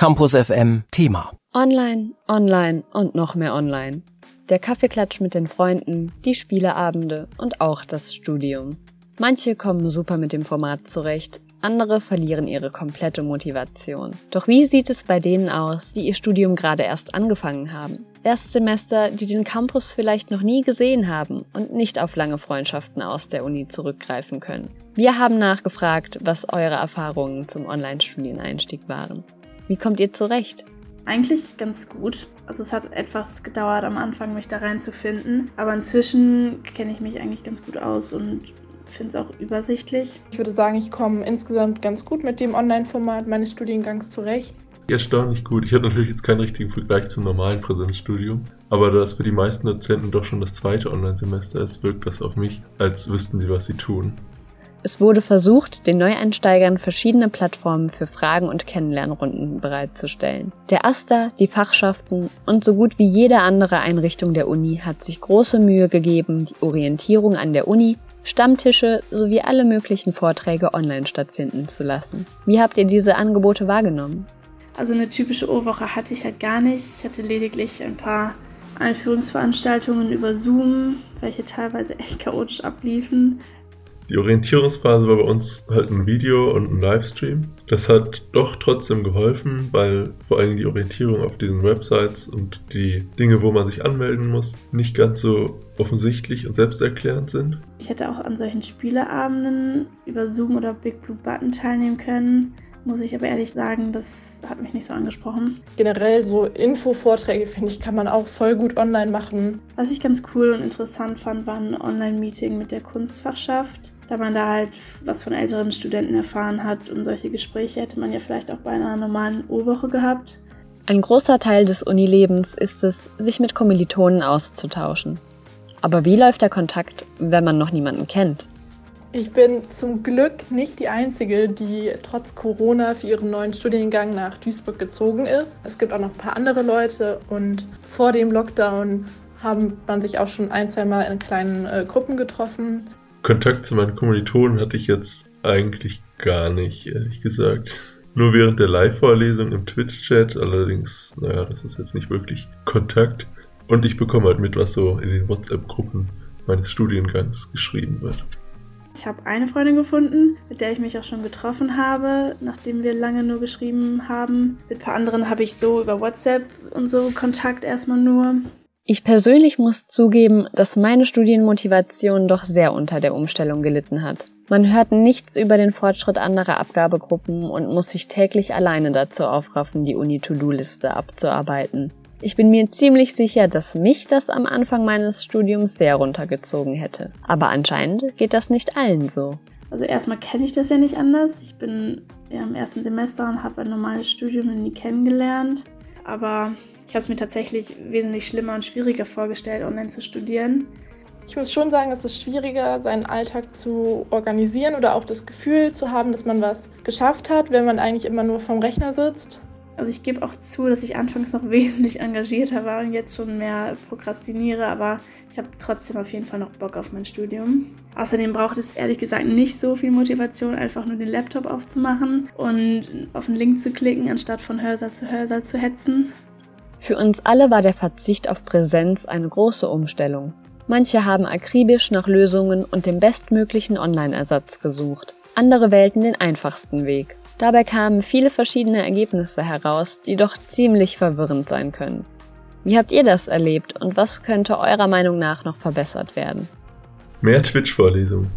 Campus FM Thema. Online, online und noch mehr online. Der Kaffeeklatsch mit den Freunden, die Spieleabende und auch das Studium. Manche kommen super mit dem Format zurecht, andere verlieren ihre komplette Motivation. Doch wie sieht es bei denen aus, die ihr Studium gerade erst angefangen haben? Erstsemester, die den Campus vielleicht noch nie gesehen haben und nicht auf lange Freundschaften aus der Uni zurückgreifen können. Wir haben nachgefragt, was eure Erfahrungen zum Online-Studieneinstieg waren. Wie kommt ihr zurecht? Eigentlich ganz gut. Also es hat etwas gedauert am Anfang, mich da reinzufinden. Aber inzwischen kenne ich mich eigentlich ganz gut aus und finde es auch übersichtlich. Ich würde sagen, ich komme insgesamt ganz gut mit dem Online-Format meines Studiengangs zurecht. Erstaunlich gut. Ich habe natürlich jetzt keinen richtigen Vergleich zum normalen Präsenzstudium, aber da das für die meisten Dozenten doch schon das zweite Online-Semester ist, wirkt das auf mich, als wüssten sie, was sie tun. Es wurde versucht, den Neueinsteigern verschiedene Plattformen für Fragen- und Kennenlernrunden bereitzustellen. Der AStA, die Fachschaften und so gut wie jede andere Einrichtung der Uni hat sich große Mühe gegeben, die Orientierung an der Uni, Stammtische sowie alle möglichen Vorträge online stattfinden zu lassen. Wie habt ihr diese Angebote wahrgenommen? Also eine typische O-Woche hatte ich halt gar nicht. Ich hatte lediglich ein paar Einführungsveranstaltungen über Zoom, welche teilweise echt chaotisch abliefen. Die Orientierungsphase war bei uns halt ein Video und ein Livestream. Das hat doch trotzdem geholfen, weil vor allem die Orientierung auf diesen Websites und die Dinge, wo man sich anmelden muss, nicht ganz so offensichtlich und selbsterklärend sind. Ich hätte auch an solchen Spieleabenden über Zoom oder Big Blue Button teilnehmen können. Muss ich aber ehrlich sagen, das hat mich nicht so angesprochen. Generell so Infovorträge, finde ich, kann man auch voll gut online machen. Was ich ganz cool und interessant fand, war ein Online-Meeting mit der Kunstfachschaft. Da man da halt was von älteren Studenten erfahren hat und solche Gespräche hätte man ja vielleicht auch bei einer normalen O-Woche gehabt. Ein großer Teil des Unilebens ist es, sich mit Kommilitonen auszutauschen. Aber wie läuft der Kontakt, wenn man noch niemanden kennt? Ich bin zum Glück nicht die Einzige, die trotz Corona für ihren neuen Studiengang nach Duisburg gezogen ist. Es gibt auch noch ein paar andere Leute und vor dem Lockdown haben man sich auch schon ein, zwei Mal in kleinen äh, Gruppen getroffen. Kontakt zu meinen Kommilitonen hatte ich jetzt eigentlich gar nicht, ehrlich gesagt. Nur während der Live-Vorlesung im Twitch-Chat, allerdings, naja, das ist jetzt nicht wirklich Kontakt. Und ich bekomme halt mit, was so in den WhatsApp-Gruppen meines Studiengangs geschrieben wird. Ich habe eine Freundin gefunden, mit der ich mich auch schon getroffen habe, nachdem wir lange nur geschrieben haben. Mit ein paar anderen habe ich so über WhatsApp und so Kontakt erstmal nur. Ich persönlich muss zugeben, dass meine Studienmotivation doch sehr unter der Umstellung gelitten hat. Man hört nichts über den Fortschritt anderer Abgabegruppen und muss sich täglich alleine dazu aufraffen, die Uni-To-Do-Liste abzuarbeiten. Ich bin mir ziemlich sicher, dass mich das am Anfang meines Studiums sehr runtergezogen hätte. Aber anscheinend geht das nicht allen so. Also erstmal kenne ich das ja nicht anders. Ich bin ja im ersten Semester und habe ein normales Studium nie kennengelernt. Aber ich habe es mir tatsächlich wesentlich schlimmer und schwieriger vorgestellt, online zu studieren. Ich muss schon sagen, es ist schwieriger, seinen Alltag zu organisieren oder auch das Gefühl zu haben, dass man was geschafft hat, wenn man eigentlich immer nur vorm Rechner sitzt. Also ich gebe auch zu, dass ich anfangs noch wesentlich engagierter war und jetzt schon mehr prokrastiniere, aber ich habe trotzdem auf jeden Fall noch Bock auf mein Studium. Außerdem braucht es ehrlich gesagt nicht so viel Motivation, einfach nur den Laptop aufzumachen und auf den Link zu klicken, anstatt von Hörsaal zu Hörsaal zu hetzen. Für uns alle war der Verzicht auf Präsenz eine große Umstellung. Manche haben akribisch nach Lösungen und dem bestmöglichen Online-Ersatz gesucht. Andere wählten den einfachsten Weg. Dabei kamen viele verschiedene Ergebnisse heraus, die doch ziemlich verwirrend sein können. Wie habt ihr das erlebt und was könnte eurer Meinung nach noch verbessert werden? Mehr Twitch-Vorlesungen.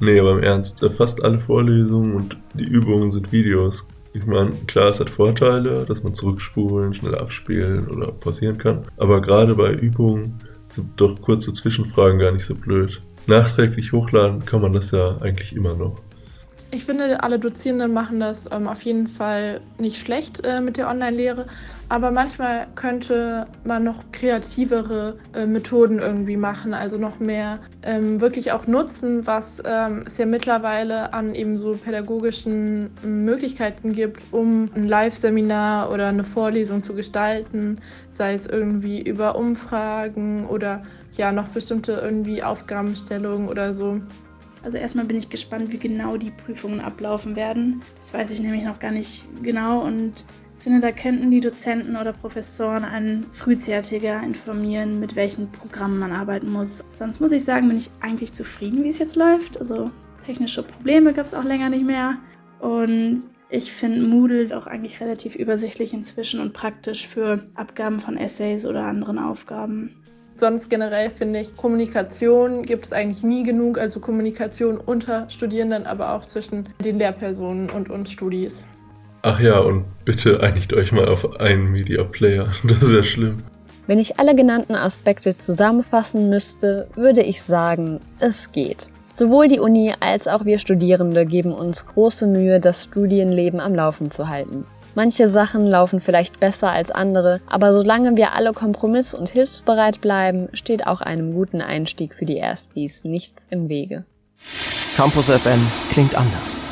Nee, aber im Ernst, äh, fast alle Vorlesungen und die Übungen sind Videos. Ich meine, klar, es hat Vorteile, dass man zurückspulen, schnell abspielen oder pausieren kann. Aber gerade bei Übungen sind doch kurze Zwischenfragen gar nicht so blöd. Nachträglich hochladen kann man das ja eigentlich immer noch. Ich finde, alle Dozierenden machen das ähm, auf jeden Fall nicht schlecht äh, mit der Online-Lehre, aber manchmal könnte man noch kreativere äh, Methoden irgendwie machen, also noch mehr ähm, wirklich auch nutzen, was ähm, es ja mittlerweile an eben so pädagogischen Möglichkeiten gibt, um ein Live-Seminar oder eine Vorlesung zu gestalten, sei es irgendwie über Umfragen oder ja noch bestimmte irgendwie Aufgabenstellungen oder so. Also erstmal bin ich gespannt, wie genau die Prüfungen ablaufen werden. Das weiß ich nämlich noch gar nicht genau und finde, da könnten die Dozenten oder Professoren einen frühzeitiger informieren, mit welchen Programmen man arbeiten muss. Sonst muss ich sagen, bin ich eigentlich zufrieden, wie es jetzt läuft. Also technische Probleme gab es auch länger nicht mehr. Und ich finde Moodle auch eigentlich relativ übersichtlich inzwischen und praktisch für Abgaben von Essays oder anderen Aufgaben. Sonst generell finde ich, Kommunikation gibt es eigentlich nie genug, also Kommunikation unter Studierenden, aber auch zwischen den Lehrpersonen und uns Studis. Ach ja, und bitte einigt euch mal auf einen Media Player. Das ist ja schlimm. Wenn ich alle genannten Aspekte zusammenfassen müsste, würde ich sagen, es geht. Sowohl die Uni als auch wir Studierende geben uns große Mühe, das Studienleben am Laufen zu halten. Manche Sachen laufen vielleicht besser als andere, aber solange wir alle kompromiss- und hilfsbereit bleiben, steht auch einem guten Einstieg für die Erstis nichts im Wege. Campus FM klingt anders.